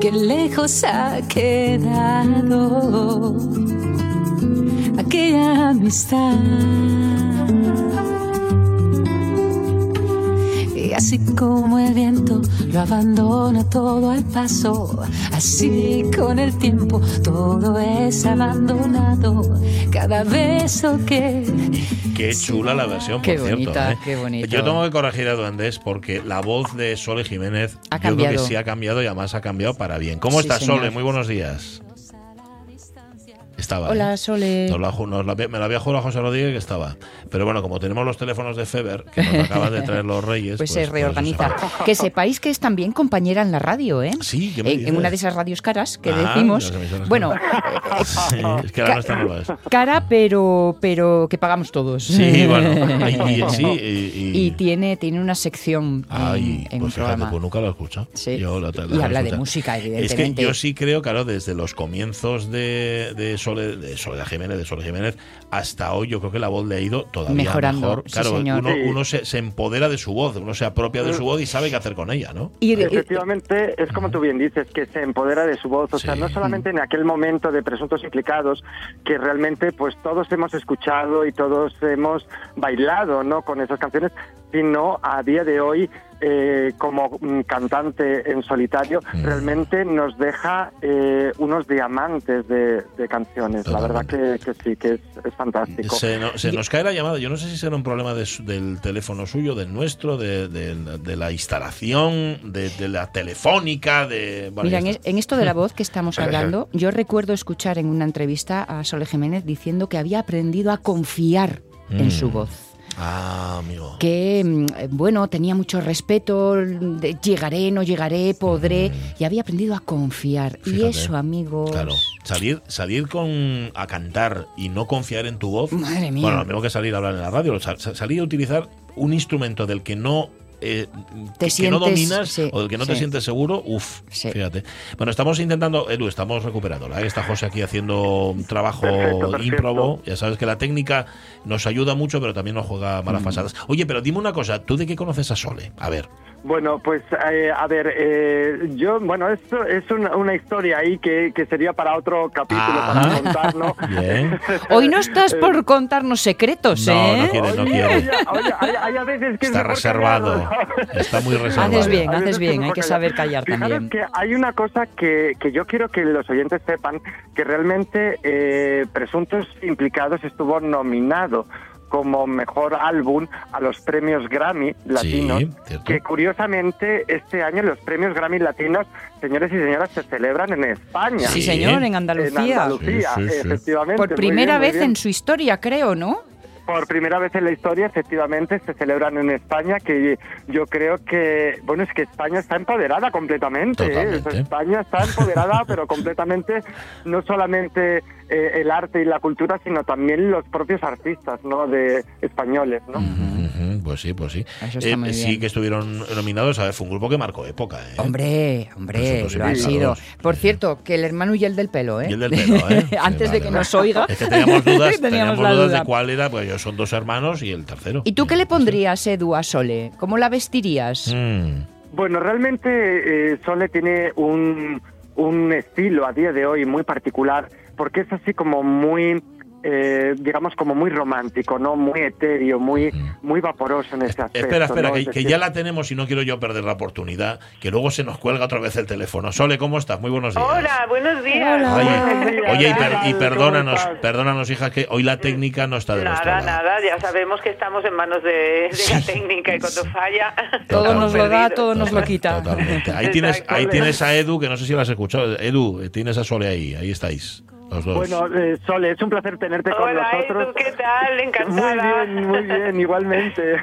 S5: Qué lejos ha quedado aquella amistad. Y así como el viento lo abandona todo al paso, así con el tiempo todo es abandonado. Cada beso que
S1: Qué chula la versión,
S2: Qué
S1: por cierto.
S2: bonita,
S1: ¿eh?
S2: qué bonito.
S1: Yo tengo que corregir a Duendes porque la voz de Sole Jiménez
S2: Ha
S1: yo creo que
S2: cambiado.
S1: sí ha cambiado y además ha cambiado para bien. ¿Cómo
S2: Sí,
S1: estás. Sole? Muy buenos días. Estaba.
S2: Hola,
S1: ¿eh?
S2: Sole.
S1: Nos la ju- nos la- me la había jurado José Rodríguez que estaba. Pero bueno, como tenemos los teléfonos de Feber, que nos acaban de traer los Reyes.
S2: Pues,
S1: pues
S2: se
S1: por eso
S2: reorganiza.
S1: se-
S2: Que sepáis que es también compañera en la radio, ¿eh?
S1: Sí, ¿qué me
S2: en, en una de esas radios caras que
S1: Ah,
S2: decimos. Bueno,
S1: caras. Sí, es que la nuestra no lo es.
S2: cara, pero, pero que pagamos todos.
S1: Sí, bueno. Y, y- sí, y, y-
S2: Y tiene, tiene una sección en- un
S1: pues fíjate,
S2: programa.
S1: pues nunca lo he escuchado.
S2: Sí.
S1: Yo lo- lo
S2: Y
S1: que
S2: habla de música,
S1: Es que
S2: evidentemente.
S1: yo sí creo, claro, desde los comienzos de, de, Sole, de Soledad Jiménez, de Sole Jiménez, hasta hoy, yo creo que la voz le ha ido todavía
S2: Mejorando,
S1: mejor.
S2: sí,
S1: Claro,
S2: señor.
S1: uno, se, se empodera de su voz, uno se apropia de su voz y sabe qué hacer con ella, ¿no?
S2: Y- y-
S4: Efectivamente, es como tú bien dices, que se empodera de su voz. O sea, no solamente en aquel momento de presuntos implicados, que realmente pues todos hemos escuchado y todos hemos bailado ¿no? con esas canciones, sino a día de hoy, eh, como mm, cantante en solitario,
S1: Mm.
S4: realmente nos deja eh, unos diamantes de, de canciones. La verdad que, que sí, que es, es fantástico.
S1: Se, no- se nos cae la llamada. Yo no sé si será un problema de su- del teléfono suyo, del nuestro, de, de- de la instalación, de, de la telefónica, de.
S2: Mira,
S1: ya
S2: en,
S1: está.
S2: es- en esto de la voz que estamos hablando, yo recuerdo escuchar en una entrevista a Sole Jiménez diciendo que había aprendido a confiar en
S1: Mm.
S2: su voz.
S1: Ah, amigo.
S2: que mm, bueno tenía mucho respeto de llegaré no llegaré podré y había aprendido a confiar y eso amigos
S1: Claro, salir, salir con a cantar y no confiar en tu voz.
S2: Madre mía.
S1: Bueno, lo mismo que salir a hablar en la radio, sa- sa- salir a utilizar un instrumento del que no eh,
S2: Te
S1: que, que no dominas
S2: sí,
S1: o del que no te sientes seguro, uff,
S2: Sí.
S1: fíjate. Bueno, estamos intentando, Edu, estamos recuperándola. ¿eh? Está José aquí haciendo un trabajo
S4: Perfecto, perfecto.
S1: ímprobo. Ya sabes que la técnica nos ayuda mucho, pero también nos juega
S2: Mm.
S1: malas pasadas. Oye, pero dime una cosa, ¿tú de qué conoces a Sole? A ver.
S4: Bueno, pues eh, a ver, eh, yo, bueno, esto es una, una historia ahí que, que sería para otro capítulo
S1: Ajá.
S4: para contar, ¿no?
S1: Bien.
S2: hoy no estás por contarnos secretos
S1: No,
S2: eh
S1: no quiere, no
S4: Oye,
S1: quiere.
S4: oye, oye, hay, hay a veces que es
S1: Está reservado. Está muy reservado.
S2: Haces bien, haces bien, hay que saber callar
S4: Fijaros
S2: también.
S4: que hay una cosa que, que yo quiero que los oyentes sepan, que realmente eh, Presuntos Implicados estuvo nominado como mejor álbum a los premios Grammy latinos, que curiosamente este año los premios Grammy latinos, señores y señoras, se celebran en España.
S2: sí
S1: Sí.
S2: señor en
S4: En
S2: Andalucía
S4: Andalucía,
S1: Sí, sí, sí.
S4: efectivamente.
S2: por
S4: Muy
S2: primera
S4: bien, muy
S2: vez
S4: bien.
S2: en su historia creo no
S4: Por primera vez en la historia, efectivamente, se celebran en España, que yo creo que, bueno, es que España está empoderada completamente. ¿eh? España está empoderada, pero completamente, no solamente eh, el arte y la cultura, sino también los propios artistas, ¿no? De españoles, ¿no?
S1: Pues sí, pues sí.
S2: Muy
S1: sí que estuvieron nominados. A ver, fue un grupo que marcó época. ¿eh?
S2: Hombre, hombre, lo ha sido. Por cierto, que el hermano y el del pelo, ¿eh?
S1: Y el del pelo, ¿eh? Sí,
S2: Antes de que
S1: vale.
S2: nos oiga.
S1: Es que teníamos dudas,
S2: Teníamos
S1: teníamos
S2: la
S1: dudas
S2: duda.
S1: de cuál era, pues ellos son dos hermanos y el tercero.
S2: ¿Y tú qué le pondrías, Edu, a Sole? ¿Cómo la vestirías?
S1: Mm,
S4: Bueno, realmente eh, Sole tiene un, un estilo a día de hoy muy particular, porque es así como muy, eh, digamos, como muy romántico, ¿no? Muy etéreo, muy, muy vaporoso en ese aspecto.
S1: Espera, espera,
S4: ¿no?
S1: que, ya la tenemos y no quiero yo perder la oportunidad, que luego se nos cuelga otra vez el teléfono. Sole, ¿cómo estás? Muy buenos días.
S6: Hola, buenos días.
S2: Hola.
S1: Oye, y,
S4: ¿qué
S1: per- y perdónanos, perdónanos, hija, que hoy la técnica no está de nuestro
S6: Nada,
S1: lado.
S6: nada, ya sabemos que estamos en manos de, de la técnica y cuando falla.
S2: Todo nos lo da, todo nos lo quita.
S1: Totalmente. Ahí tienes, ahí tienes a Edu, que no sé si lo has escuchado. Edu, eh, tienes a Sole ahí, ahí estáis, los dos.
S4: Bueno, eh, Sole, es un placer tenerte con
S6: Hola,
S4: nosotros.
S6: Edu, ¿qué tal? Encantada.
S4: Muy bien, muy bien, igualmente.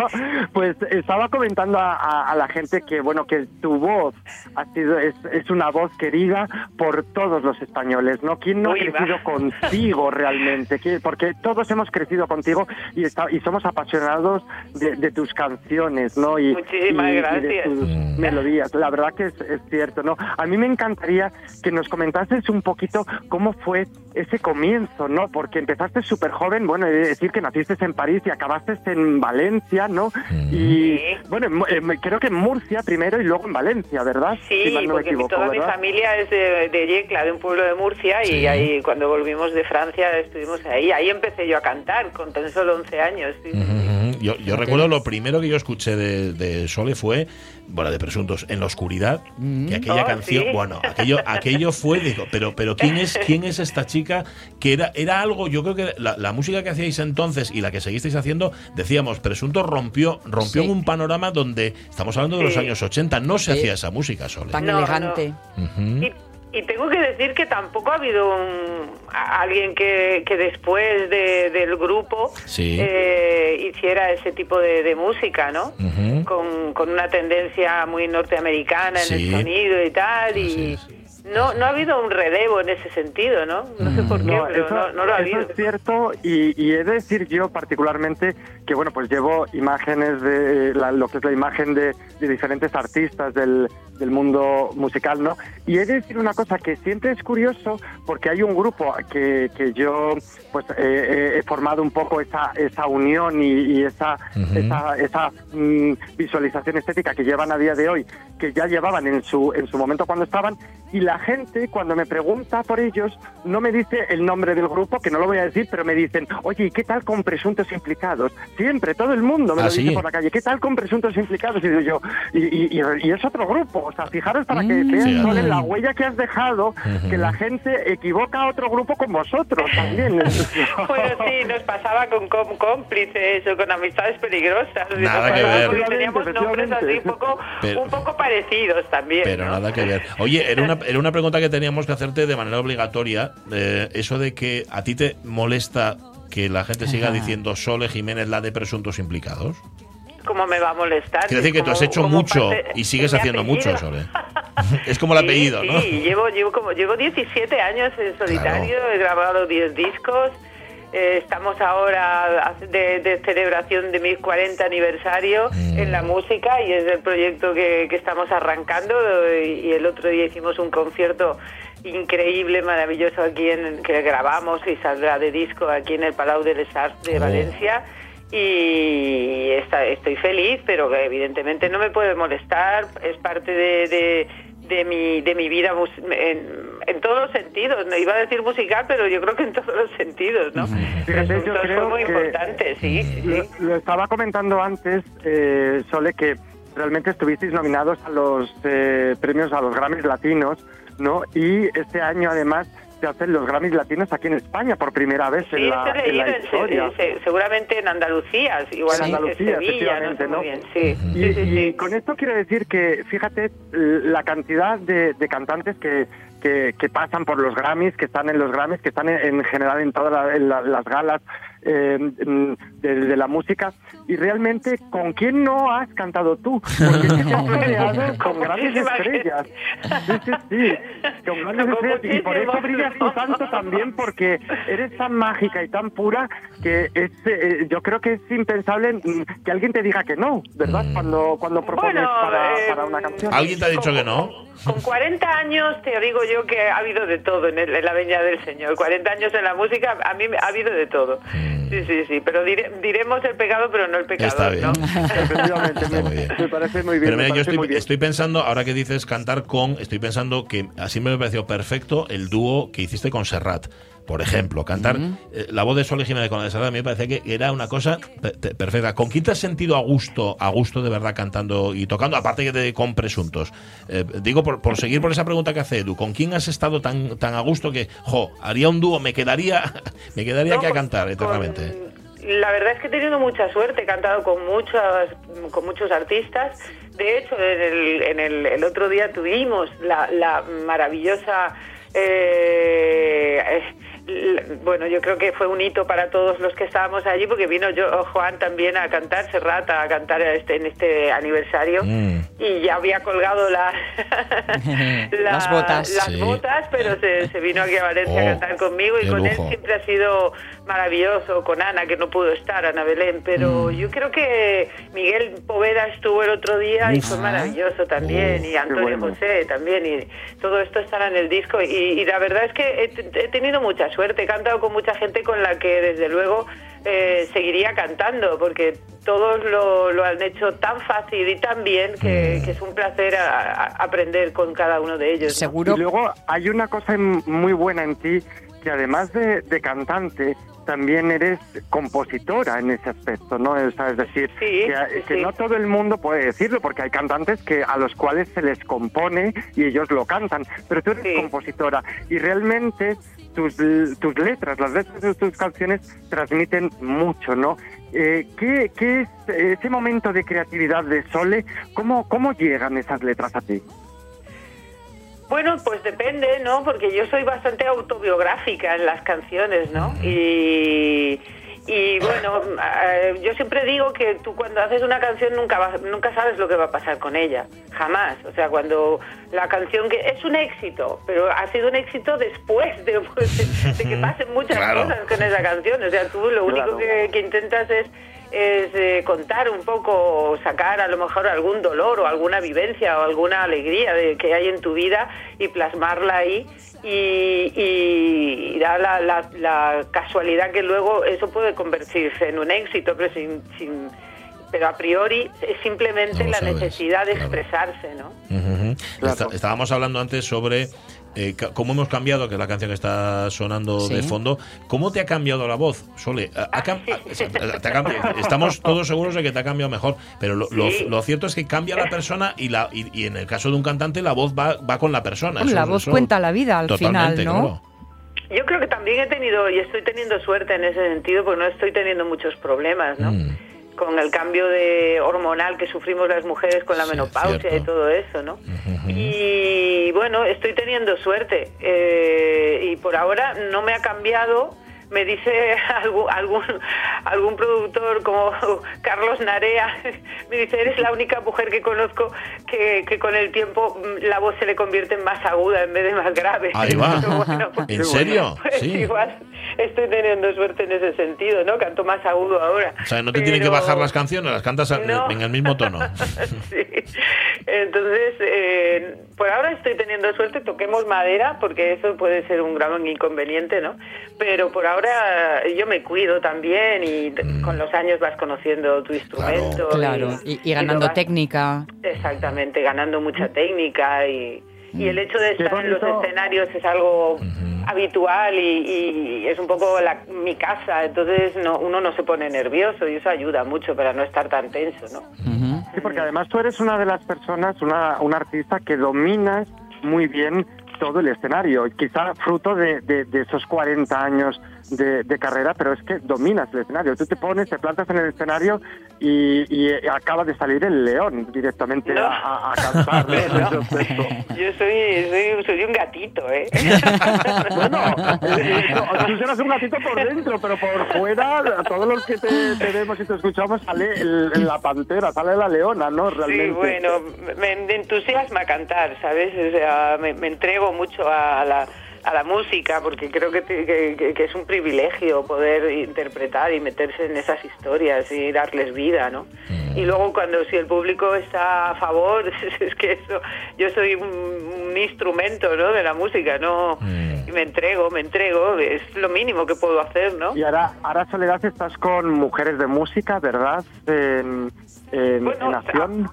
S4: pues estaba comentando a, a- a la gente que bueno que tu voz ha sido es, es una voz querida por todos los españoles, ¿no? ¿Quién no
S6: Uy,
S4: ha crecido
S6: va.
S4: contigo realmente? ¿Qué- Porque todos hemos crecido contigo y está- y somos apasionados de, de tus canciones, ¿no? Y,
S6: Muchísimas
S4: y- y de
S6: gracias.
S4: tus
S1: Mm.
S4: melodías. La verdad que es, es cierto, ¿no? A mí me encantaría que nos comentases un poquito cómo fue ese comienzo, ¿no? Porque empezaste súper joven, bueno, he de decir que naciste en París y acabaste en Valencia, ¿no? Y,
S6: Sí.
S4: bueno, creo que en Murcia primero y luego en Valencia, ¿verdad?
S6: Sí,
S4: Si no
S6: porque
S4: equivoco,
S6: toda mi familia es de, de Yecla, de un pueblo de Murcia,
S1: Sí.
S6: y ahí cuando volvimos de Francia estuvimos ahí. Ahí empecé yo a cantar con tan solo 11 años. sí.
S1: Yo, yo recuerdo lo primero que yo escuché de, de Sole fue, bueno, de Presuntos, En la Oscuridad, que aquella
S6: Oh,
S1: canción,
S6: sí.
S1: bueno, aquello, aquello fue, digo, pero, pero ¿quién es, quién es esta chica? Que era, era algo, yo creo que la, la música que hacíais entonces y la que seguisteis haciendo, decíamos, Presuntos rompió, rompió
S2: Sí.
S1: en un panorama donde, estamos hablando de los años 80, no se
S2: Sí.
S1: hacía esa música, Sole.
S2: Tan
S6: No,
S2: elegante.
S6: Y tengo que decir que tampoco ha habido un- alguien que, que después de- del grupo
S1: Sí.
S6: eh, hiciera ese tipo de, de música, ¿no? Con, con una tendencia muy norteamericana en
S1: Sí.
S6: el sonido y tal, y no, no ha habido un relevo en ese sentido, ¿no? No sé por qué,
S4: No,
S6: pero
S4: eso,
S6: no, no lo ha
S4: eso
S6: habido.
S4: es cierto y, y he de decir yo particularmente que bueno pues llevo imágenes de la- lo que es la imagen de, de diferentes artistas del, del mundo musical, ¿no? Y he de decir una cosa que siempre es curioso porque hay un grupo que, que yo pues eh, eh, he formado un poco esa, esa unión y, y esa,
S1: Ujú.
S4: esa, esa mm, visualización estética que llevan a día de hoy, que ya llevaban en su, en su momento cuando estaban, y la gente cuando me pregunta por ellos no me dice el nombre del grupo, que no lo voy a decir, pero me dicen, oye, ¿y qué tal con presuntos implicados? Siempre, todo el mundo me
S1: ¿Ah,
S4: lo dice
S1: sí?
S4: por la calle, ¿qué tal con presuntos implicados? Y digo yo, y, y- y- y es otro grupo, o sea, fijaros para que
S2: Mm.
S4: vean
S1: Sí, ah.
S4: la huella que has dejado,
S1: Ujú.
S4: que la gente equivoca a otro grupo con vosotros también.
S6: Bueno, sí, nos pasaba con com- cómplices o con amistades peligrosas.
S1: Nada
S6: nos
S1: que ver.
S6: porque teníamos nombres así un poco,
S1: Pero-
S6: un poco parecidos también.
S1: Pero
S6: ¿no?
S1: nada que ver. Oye, era una, era una pregunta que teníamos que hacerte de manera obligatoria. eh, eso de que a ti te molesta que la gente siga diciendo Sole Jiménez la de presuntos implicados.
S6: ¿Cómo me va a molestar?
S1: Quiero decir que tú has
S6: Como-
S1: hecho
S6: como
S1: mucho y sigues haciendo
S6: apellido.
S1: mucho, Sole. es como el
S6: Sí,
S1: apellido, ¿no?
S6: Sí, llevo, llevo, como, llevo 17 años en solitario, he grabado 10 discos. Eh, estamos ahora de, de celebración de mi 40 aniversario
S1: Mm.
S6: en la música y es el proyecto que, que estamos arrancando. Y, y el otro día hicimos un concierto increíble, maravilloso aquí en que grabamos y saldrá de disco aquí en el Palau de les Arts de
S1: Oh.
S6: Valencia y está- estoy feliz, pero evidentemente no me puede molestar, es parte de, de, de mi, de mi vida en, en todos los sentidos, no iba a decir musical, pero yo creo que en todos los sentidos, ¿no?
S4: Fíjate, yo creo
S6: muy
S4: que-
S6: importante, sí, sí, sí.
S4: Lo, lo estaba comentando antes, eh, Sole, que realmente estuvisteis nominados a los eh, premios a los Grammys Latinos, ¿no? Y este año, además, se hacen los Grammys Latinos aquí en España por primera vez
S6: Sí,
S4: en la,
S6: he
S4: en la
S6: leído en se-
S4: historia.
S6: se- seguramente en Andalucía, igual
S4: En
S6: en
S4: Andalucía,
S6: Sevilla, no
S4: efectivamente, ¿no?
S6: bien, sí.
S4: Y, con esto quiero decir que, fíjate, la cantidad de, de cantantes que, que, que pasan por los Grammys, que están en los Grammys, que están en, en general en todas la- la- las galas eh, mm, de, de la música. Y realmente, ¿con quién no has cantado tú? Porque te has rodeado con grandes estrellas. Sí, sí, sí. Con grandes estrellas. Y por eso brillas tú tanto también, porque eres tan mágica y tan pura que es, eh, yo creo que es impensable mm, que alguien te diga que no, ¿verdad?
S1: Mm.
S4: Cuando, cuando propones
S6: Bueno,
S4: para,
S6: eh,
S4: para una canción.
S1: ¿Alguien te ha dicho que no?
S6: Con 40 años te digo yo que ha habido de todo en, el- en la Veña del Señor. 40 años en la música, a mí me- ha habido de todo. Sí, sí, sí. Pero dire- diremos el pegado, pero no el pecado.
S1: Está bien.
S6: ¿no?
S4: Efectivamente,
S1: Está muy
S4: me,
S1: bien.
S4: me parece muy bien.
S1: Pero mira, yo estoy,
S4: bien.
S1: estoy pensando, ahora que dices cantar con, estoy pensando que así me pareció perfecto el dúo que hiciste con Serrat. Por ejemplo, cantar eh, la voz de Sol Jiménez con la de Serrat a mí me parece que era una cosa perfecta. ¿Con quién te has sentido a gusto, a gusto de verdad cantando y tocando, aparte que de con presuntos? Eh, digo, por, por seguir por esa pregunta que hace Edu, ¿con quién has estado tan, tan a gusto que, jo, haría un dúo, me quedaría, me quedaría
S6: No,
S1: aquí a
S6: con-
S1: cantar eternamente?
S6: con- la verdad es que he tenido mucha suerte, he cantado con muchas, con muchos artistas. De hecho, en el, en el, el otro día tuvimos la, la maravillosa eh, bueno, yo creo que fue un hito para todos los que estábamos allí porque vino yo Juan también a cantar, Serrat a cantar este, en este aniversario
S1: Mm.
S6: y ya había colgado la, la-
S2: Las botas.
S6: las
S1: Sí.
S6: botas, pero se, se vino aquí a Valencia
S1: Oh,
S6: a cantar conmigo y con
S1: lujo.
S6: él siempre ha sido maravilloso, con Ana que no pudo estar, Ana Belén, pero yo creo que Miguel Poveda estuvo el otro día y fue maravilloso también,
S1: Oh,
S6: y Antonio
S4: bueno.
S6: José también, y todo esto estará en el disco y, y la verdad es que he, tenido mucha suerte, he cantado con mucha gente con la que desde luego eh, seguiría cantando, porque todos lo, lo han hecho tan fácil y tan bien que, que es un placer a- a- aprender con cada uno de ellos. ¿no?
S2: Seguro.
S4: Y luego hay una cosa muy buena en ti, que además de, de cantante, también eres compositora en ese aspecto, ¿no? O sea, es decir,
S6: Sí,
S4: que,
S6: sí,
S4: que
S6: sí.
S4: no todo el mundo puede decirlo, porque hay cantantes que a los cuales se les compone y ellos lo cantan, pero tú eres
S6: Sí.
S4: compositora y realmente tus, l- tus letras, las letras de tus canciones transmiten mucho, ¿no? Eh, ¿qué, qué es ese momento de creatividad de Sole? ¿Cómo, ¿Cómo llegan esas letras a ti?
S6: Bueno, pues depende, ¿no? Porque yo soy bastante autobiográfica en las canciones, ¿no? Y, y bueno, eh, yo siempre digo que tú cuando haces una canción nunca vas- nunca sabes lo que va a pasar con ella, jamás. O sea, cuando la canción que es un éxito, pero ha sido un éxito después de, de que pasen muchas
S1: Claro.
S6: cosas con esa canción. O sea, tú lo único
S4: Claro.
S6: que, que intentas es es eh, contar un poco, o sacar a lo mejor algún dolor o alguna vivencia o alguna alegría de, que hay en tu vida y plasmarla ahí y, y da la, la- la casualidad que luego eso puede convertirse en un éxito, pero sin, sin- pero a priori es simplemente
S1: No
S6: la
S1: sabes,
S6: necesidad de
S1: claro.
S6: expresarse, ¿no?
S1: Ujú.
S4: Claro.
S1: Está- estábamos hablando antes sobre eh, ca- cómo hemos cambiado, que es la canción que está sonando
S2: Sí.
S1: de fondo. ¿Cómo te ha cambiado la voz, Sole? ¿Ha- ha cam- ha- te ha cambiado- estamos todos seguros de que te ha cambiado mejor, pero lo, lo-
S6: Sí.
S1: lo cierto es que cambia la persona y, la, y, y en el caso de un cantante la voz va, va con la persona. Eso-
S2: la voz
S1: eso-
S2: cuenta la vida al final, ¿no?
S1: claro.
S6: Yo creo que también he tenido y estoy teniendo suerte en ese sentido porque no estoy teniendo muchos problemas, ¿no?
S1: Mm.
S6: Con el cambio de hormonal que sufrimos las mujeres con la
S1: Sí,
S6: menopausia
S1: cierto.
S6: y todo eso, ¿no? Y bueno, estoy teniendo suerte eh, y por ahora no me ha cambiado. Me dice algún, algún, algún productor como Carlos Narea, me dice, eres la única mujer que conozco que, que con el tiempo mm, la voz se le convierte en más aguda en vez de más grave.
S1: Ahí va.
S6: Bueno, pues-
S1: ¿En serio?
S6: pues
S1: Sí.
S6: igual estoy teniendo suerte en ese sentido, ¿no? Canto más agudo ahora.
S1: O sea, no te tienen que
S6: Pero-
S1: bajar las canciones, las cantas
S6: No.
S1: en el mismo tono.
S6: sí. Entonces, eh, por ahora estoy teniendo suerte, toquemos madera, porque eso puede ser un gran inconveniente, ¿no? Pero por ahora yo me cuido también y
S1: Mm.
S6: con los años vas conociendo tu instrumento.
S2: Claro, y, y ganando
S6: vas-
S2: técnica.
S6: Exactamente, ganando mucha técnica y, y el hecho de estar en los escenarios es algo habitual y, y es un poco la- mi casa, entonces no, uno no se pone nervioso y eso ayuda mucho para no estar tan tenso, ¿no?
S4: Sí, porque además tú eres una de las personas, una, una artista que dominas muy bien todo el escenario, quizá fruto de, de- de esos 40 años de, de carrera, pero es que dominas el escenario. Tú te pones, te plantas en el escenario y, y acaba de salir el león directamente
S6: No.
S4: a, cantar.
S6: No. Yo soy, soy, soy un gatito, ¿eh?
S4: Bueno, eh, no, tú serás un gatito por dentro, pero por fuera, a todos los que te, te vemos y te escuchamos, sale el- la pantera, sale la leona, ¿no? Realmente.
S6: Sí, bueno, me, me entusiasma cantar, ¿sabes? O sea, me, me entrego mucho a la, a la música porque creo que, es un privilegio poder interpretar y meterse en esas historias y darles vida, ¿no? Y luego cuando si el público está a favor, es que eso, yo soy un, un instrumento, ¿no? De la música, ¿no?
S1: Mm.
S6: Y me entrego, me entrego, es lo mínimo que puedo hacer, ¿no?
S4: Y ahora, ahora Soledad, estás con Mujeres de Música, ¿verdad? En, en,
S6: Bueno,
S4: en acción.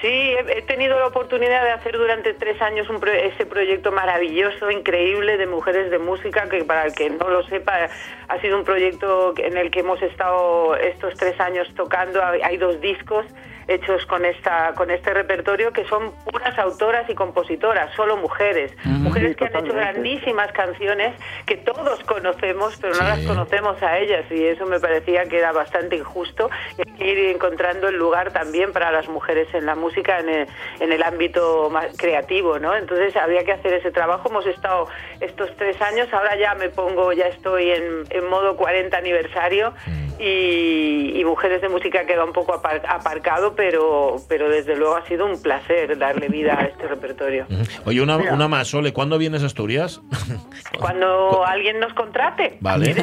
S6: Sí, he, tenido la oportunidad de hacer durante tres años ese proyecto maravilloso, increíble de mujeres de música, que para el que no lo sepa, ha sido un proyecto en el que hemos estado estos tres años tocando. Hay dos discos hechos con esta con este repertorio que son puras autoras y compositoras, solo mujeres, mujeres
S4: Sí,
S6: que han hecho grandísimas canciones que todos conocemos, pero no las conocemos a ellas y eso me parecía que era bastante injusto y hay que ir encontrando el lugar también para las mujeres en la música en el, en el ámbito más creativo, ¿no? Entonces había que hacer ese trabajo. Hemos estado estos tres años, ahora ya me pongo, ya estoy en, en modo 40 aniversario y, y Mujeres de Música queda un poco apar- aparcado, pero, pero desde luego ha sido un placer darle vida a este repertorio.
S1: Oye, una, una más, Sole, ¿cuándo vienes a Asturias?
S6: Cuando alguien nos contrate.
S1: Vale,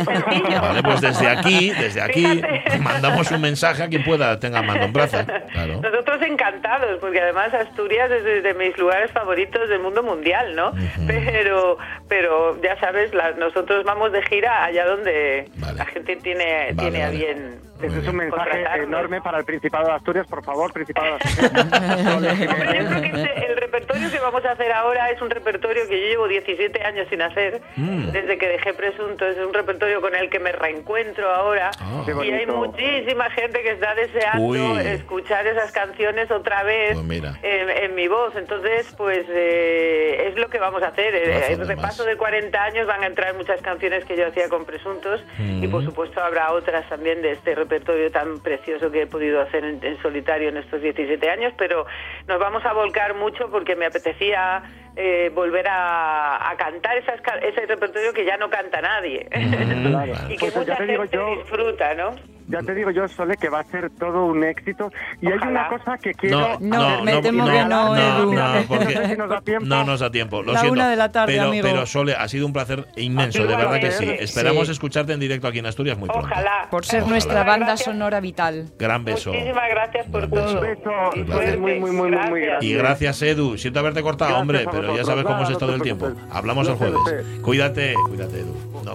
S1: pues desde aquí, desde aquí
S6: Fíjate.
S1: mandamos un mensaje a quien pueda tenga mando en. Claro.
S6: Nosotros encantados, porque además Asturias es de, mis lugares favoritos del mundo mundial, ¿no? Pero, pero ya sabes, la- nosotros vamos de gira allá donde
S1: Vale.
S6: la gente tiene,
S1: Vale,
S6: tiene a bien.
S4: Ese es un mensaje enorme para el Principado de Asturias, por favor, Principado de Asturias.
S6: Hombre, yo creo que este- el que vamos a hacer ahora es un repertorio que yo llevo 17 años sin hacer,
S1: Mm.
S6: desde que dejé Presunto. Es un repertorio con el que me reencuentro ahora.
S1: Ah.
S4: Qué
S6: y hay muchísima gente que está deseando
S1: Uy.
S6: escuchar esas canciones otra vez
S1: Pues
S6: en, en mi voz. Entonces, pues eh, es lo que vamos a hacer. El repaso de 40 años van a entrar muchas canciones que yo hacía con Presuntos y por
S1: Mm.
S6: supuesto habrá otras también de este repertorio tan precioso que he podido hacer en, en solitario en estos 17 años, pero nos vamos a volcar mucho porque me apetecía eh, volver a, a cantar esas, ese repertorio que ya no canta nadie
S4: Claro.
S6: y que
S4: Pues ya
S6: mucha gente
S4: yo-
S6: disfruta, ¿no?
S4: Ya te digo yo, Sole, que va a ser todo un éxito. Y hay
S6: Ojalá.
S4: una cosa que quiero...
S2: No, me temo que no, Edu.
S1: no, porque
S4: No sé si nos da tiempo.
S1: no nos da tiempo. Lo
S2: La
S1: siento.
S2: una de la tarde,
S1: pero,
S2: amigo.
S1: pero Sole, ha sido un placer inmenso, de verdad que sí. Esperamos
S2: Sí.
S1: escucharte en directo aquí en Asturias muy pronto.
S6: Ojalá.
S2: Por ser
S1: Ojalá.
S2: nuestra banda
S6: Gracias.
S2: sonora vital.
S1: Gran beso.
S6: Muchísimas gracias por todo.
S4: Un beso.
S6: Y
S1: Muy,
S4: muy, muy, muy, muy, muy
S6: Gracias.
S1: Y gracias, Edu. Siento haberte cortado,
S4: Gracias
S1: hombre, pero ya sabes cómo es esto
S4: no
S1: del tiempo. Hablamos el jueves. Cuídate, cuídate, Edu. No.